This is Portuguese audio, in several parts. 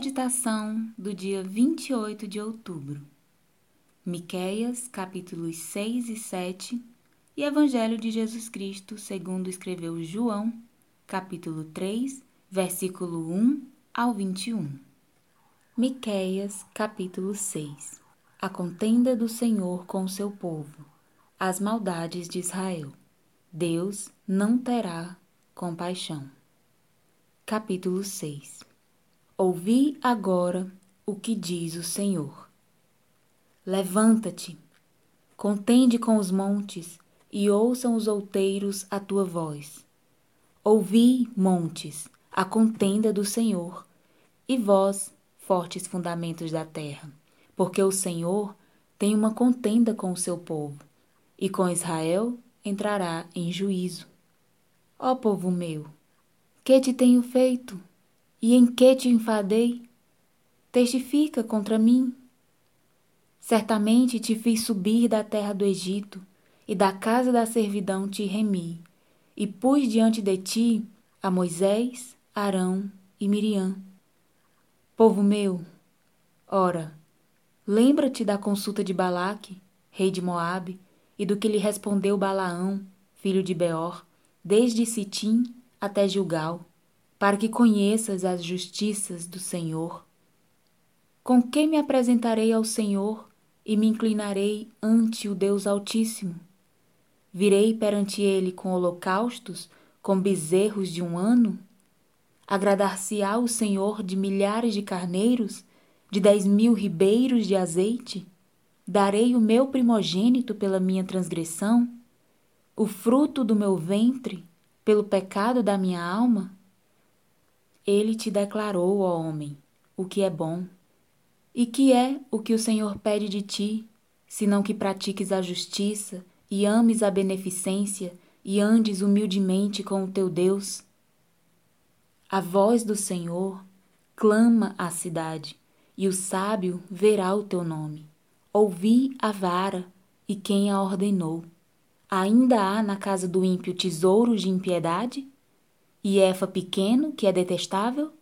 Meditação do dia 28 de outubro. Miqueias, capítulos 6 e 7 e Evangelho de Jesus Cristo, segundo escreveu João, capítulo 3, versículo 1 ao 21. Miqueias, capítulo 6. A contenda do Senhor com o seu povo. As maldades de Israel. Deus não terá compaixão. Capítulo 6 Ouvi agora o que diz o Senhor. Levanta-te, contende com os montes, e ouçam os outeiros a tua voz. Ouvi, montes, a contenda do Senhor, e vós, fortes fundamentos da terra, porque o Senhor tem uma contenda com o seu povo, e com Israel entrará em juízo. Ó povo meu, que te tenho feito? E em que te enfadei? Testifica contra mim. Certamente te fiz subir da terra do Egito, e da casa da servidão te remi, e pus diante de ti a Moisés, Arão e Miriam. Povo meu, ora, lembra-te da consulta de Balaque, rei de Moabe, e do que lhe respondeu Balaão, filho de Beor, desde Sitim até Gilgal para que conheças as justiças do Senhor. Com que me apresentarei ao Senhor e me inclinarei ante o Deus Altíssimo? Virei perante ele com holocaustos, com bezerros de um ano? Agradar-se-á o Senhor de milhares de carneiros, de dez mil ribeiros de azeite? Darei o meu primogênito pela minha transgressão, o fruto do meu ventre, pelo pecado da minha alma? Ele te declarou, ó homem, o que é bom. E que é o que o Senhor pede de ti, senão que pratiques a justiça e ames a beneficência e andes humildemente com o teu Deus? A voz do Senhor clama à cidade, e o sábio verá o teu nome. Ouvi a vara e quem a ordenou. Ainda há na casa do ímpio tesouros de impiedade? E Efa pequeno, que é detestável?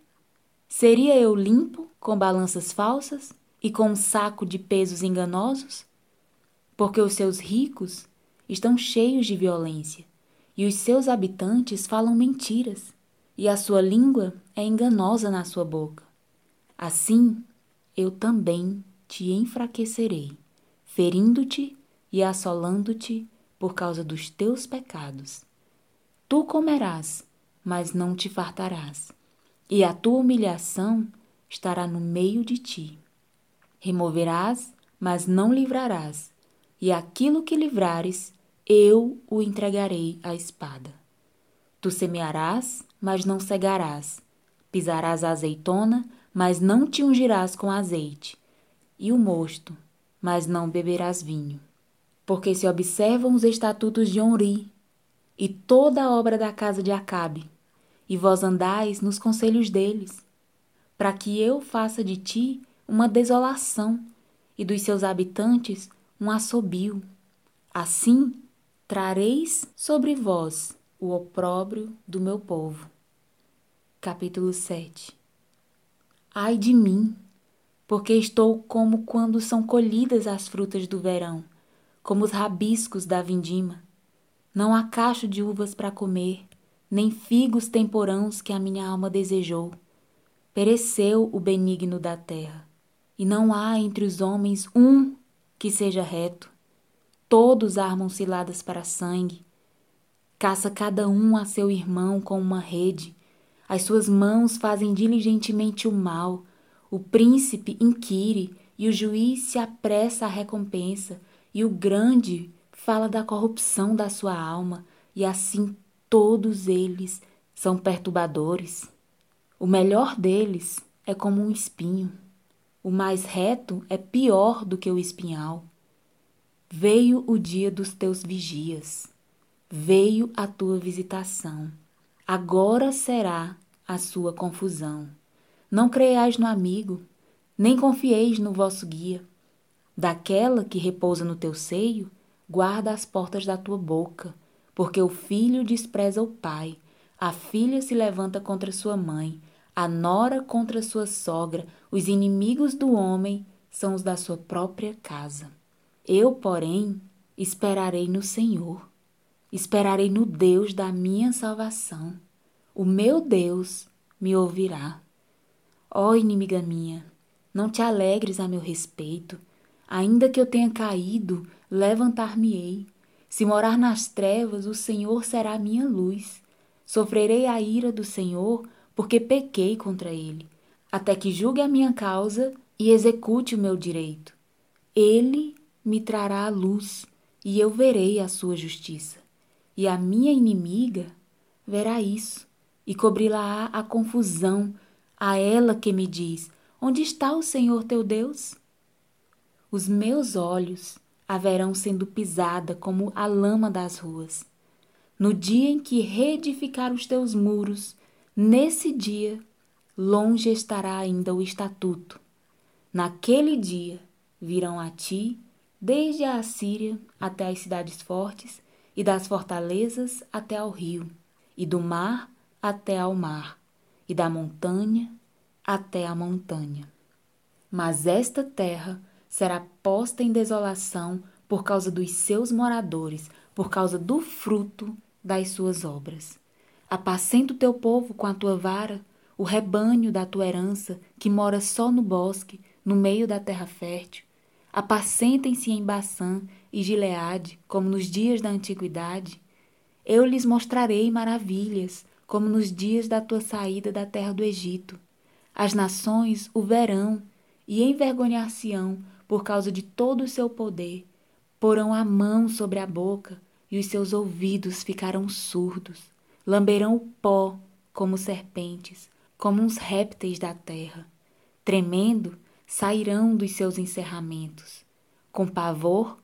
Seria eu limpo com balanças falsas e com um saco de pesos enganosos? Porque os seus ricos estão cheios de violência, e os seus habitantes falam mentiras, e a sua língua é enganosa na sua boca. Assim, eu também te enfraquecerei, ferindo-te e assolando-te por causa dos teus pecados. Tu comerás mas não te fartarás, e a tua humilhação estará no meio de ti. Removerás, mas não livrarás, e aquilo que livrares, eu o entregarei à espada. Tu semearás, mas não cegarás, pisarás a azeitona, mas não te ungirás com azeite, e o mosto, mas não beberás vinho. Porque se observam os estatutos de Onri e toda a obra da casa de Acabe, e vós andais nos conselhos deles, para que eu faça de ti uma desolação e dos seus habitantes um assobio. Assim trareis sobre vós o opróbrio do meu povo. Capítulo 7 Ai de mim, porque estou como quando são colhidas as frutas do verão, como os rabiscos da vindima. Não há cacho de uvas para comer, nem figos temporãos que a minha alma desejou. Pereceu o benigno da terra, e não há entre os homens um que seja reto. Todos armam ciladas para sangue. Caça cada um a seu irmão com uma rede. As suas mãos fazem diligentemente o mal. O príncipe inquire e o juiz se apressa à recompensa, e o grande fala da corrupção da sua alma, e assim Todos eles são perturbadores. O melhor deles é como um espinho. O mais reto é pior do que o espinhal. Veio o dia dos teus vigias. Veio a tua visitação. Agora será a sua confusão. Não creiais no amigo, nem confieis no vosso guia. Daquela que repousa no teu seio, guarda as portas da tua boca porque o filho despreza o pai, a filha se levanta contra sua mãe, A nora contra sua sogra, os inimigos do homem são os da sua própria casa. Eu, porém, esperarei no Senhor, esperarei no Deus da minha salvação. O meu Deus me ouvirá. Ó inimiga minha, não te alegres a meu respeito, ainda que eu tenha caído, levantar-me-ei. Se morar nas trevas, o Senhor será minha luz. Sofrerei a ira do Senhor, porque pequei contra ele, até que julgue a minha causa e execute o meu direito. Ele me trará a luz, e eu verei a sua justiça. E a minha inimiga verá isso, e cobri-la-á a confusão, a ela que me diz: Onde está o Senhor teu Deus? Os meus olhos haverão sendo pisada como a lama das ruas. No dia em que reedificar os teus muros, Nesse dia, longe estará ainda o estatuto. Naquele dia virão a ti, desde a Assíria até as cidades fortes, e das fortalezas até ao rio, e do mar até ao mar, e da montanha até a montanha. Mas esta terra será posta em desolação por causa dos seus moradores, por causa do fruto das suas obras. Apacenta o teu povo com a tua vara, o rebanho da tua herança, que mora só no bosque, no meio da terra fértil. Apacentem-se em Baçã e Gileade, como nos dias da antiguidade. Eu lhes mostrarei maravilhas, como nos dias da tua saída da terra do Egito. As nações o verão e envergonhar-se-ão por causa de todo o seu poder. Porão a mão sobre a boca e os seus ouvidos ficarão surdos lamberão o pó como serpentes, como uns répteis da terra. Tremendo, sairão dos seus encerramentos. Com pavor,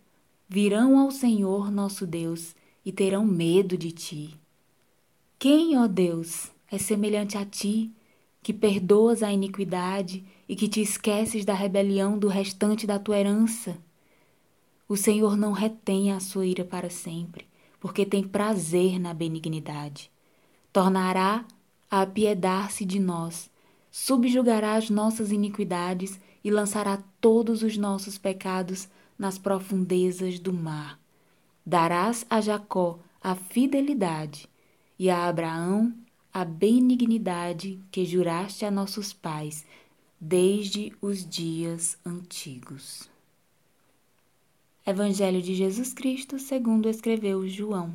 virão ao Senhor nosso Deus e terão medo de ti. Quem, ó Deus, é semelhante a ti, que perdoas a iniquidade e que te esqueces da rebelião do restante da tua herança? O Senhor não retém a sua ira para sempre, porque tem prazer na benignidade tornará a apiedar-se de nós, subjugará as nossas iniquidades e lançará todos os nossos pecados nas profundezas do mar. Darás a Jacó a fidelidade e a Abraão a benignidade que juraste a nossos pais desde os dias antigos. Evangelho de Jesus Cristo, segundo escreveu João.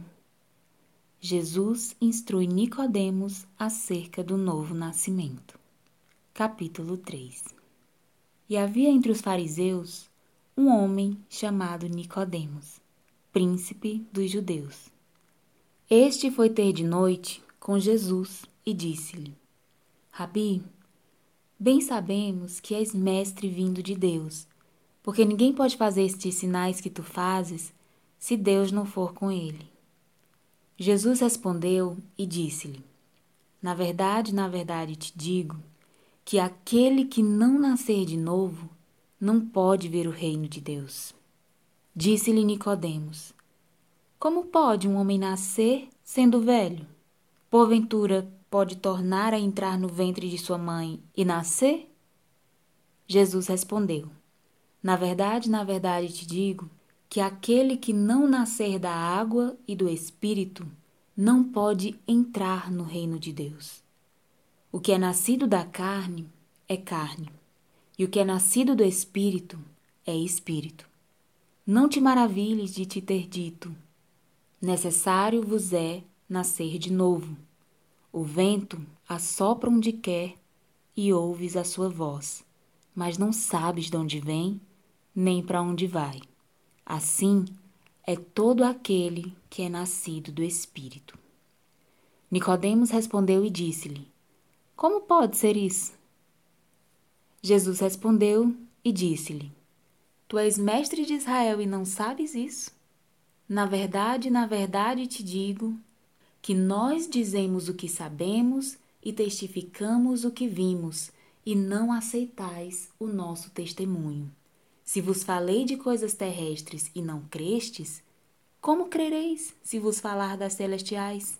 Jesus instrui Nicodemos acerca do novo nascimento. Capítulo 3 E havia entre os fariseus um homem chamado Nicodemos, príncipe dos judeus. Este foi ter de noite com Jesus e disse-lhe: Rabi, bem sabemos que és mestre vindo de Deus, porque ninguém pode fazer estes sinais que tu fazes se Deus não for com ele. Jesus respondeu e disse-lhe: Na verdade, na verdade te digo que aquele que não nascer de novo não pode ver o reino de Deus. Disse-lhe Nicodemos: Como pode um homem nascer sendo velho? Porventura pode tornar a entrar no ventre de sua mãe e nascer? Jesus respondeu: Na verdade, na verdade te digo que aquele que não nascer da água e do Espírito não pode entrar no reino de Deus. O que é nascido da carne é carne, e o que é nascido do Espírito é Espírito. Não te maravilhes de te ter dito: necessário vos é nascer de novo. O vento assopra onde quer e ouves a sua voz, mas não sabes de onde vem nem para onde vai. Assim é todo aquele que é nascido do Espírito. Nicodemos respondeu e disse-lhe: Como pode ser isso? Jesus respondeu e disse-lhe: Tu és mestre de Israel e não sabes isso? Na verdade, na verdade te digo que nós dizemos o que sabemos e testificamos o que vimos, e não aceitais o nosso testemunho. Se vos falei de coisas terrestres e não crestes, como crereis se vos falar das celestiais?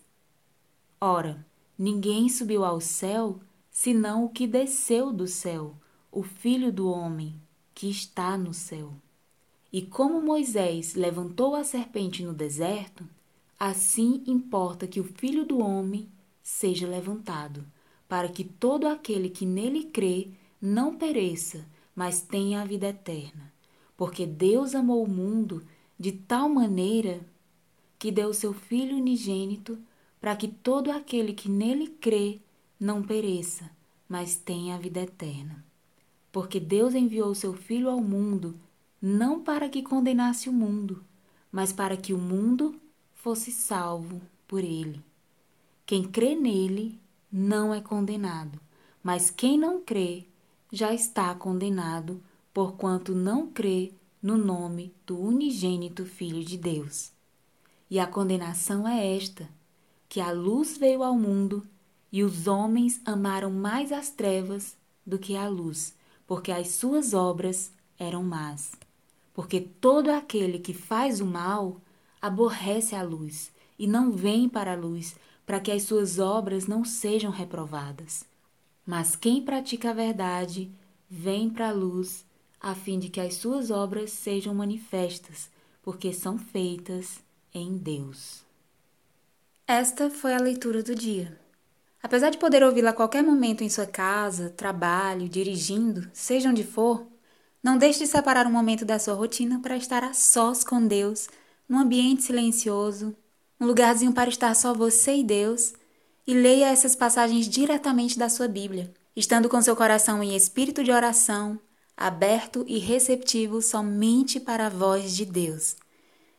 Ora, ninguém subiu ao céu senão o que desceu do céu, o Filho do Homem, que está no céu. E como Moisés levantou a serpente no deserto, assim importa que o Filho do Homem seja levantado, para que todo aquele que nele crê não pereça, mas tenha a vida eterna. Porque Deus amou o mundo de tal maneira que deu seu Filho unigênito para que todo aquele que nele crê não pereça, mas tenha a vida eterna. Porque Deus enviou seu Filho ao mundo não para que condenasse o mundo, mas para que o mundo fosse salvo por ele. Quem crê nele não é condenado, mas quem não crê já está condenado, porquanto não crê no nome do unigênito Filho de Deus. E a condenação é esta: que a luz veio ao mundo e os homens amaram mais as trevas do que a luz, porque as suas obras eram más porque todo aquele que faz o mal aborrece a luz e não vem para a luz, para que as suas obras não sejam reprovadas. Mas quem pratica a verdade vem para a luz, a fim de que as suas obras sejam manifestas, porque são feitas em Deus. Esta foi a leitura do dia. Apesar de poder ouvi-la a qualquer momento em sua casa, trabalho, dirigindo, seja onde for, não deixe de separar um momento da sua rotina para estar a sós com Deus, num ambiente silencioso, um lugarzinho para estar só você e Deus, e leia essas passagens diretamente da sua Bíblia, estando com seu coração em espírito de oração, aberto e receptivo somente para a voz de Deus.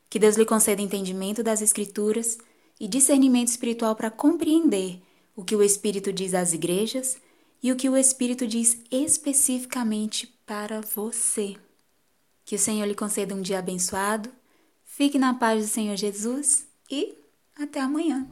Que Deus lhe conceda entendimento das Escrituras e discernimento espiritual para compreender o que o Espírito diz às igrejas e o que o Espírito diz especificamente para você. Que o Senhor lhe conceda um dia abençoado, fique na paz do Senhor Jesus e até amanhã.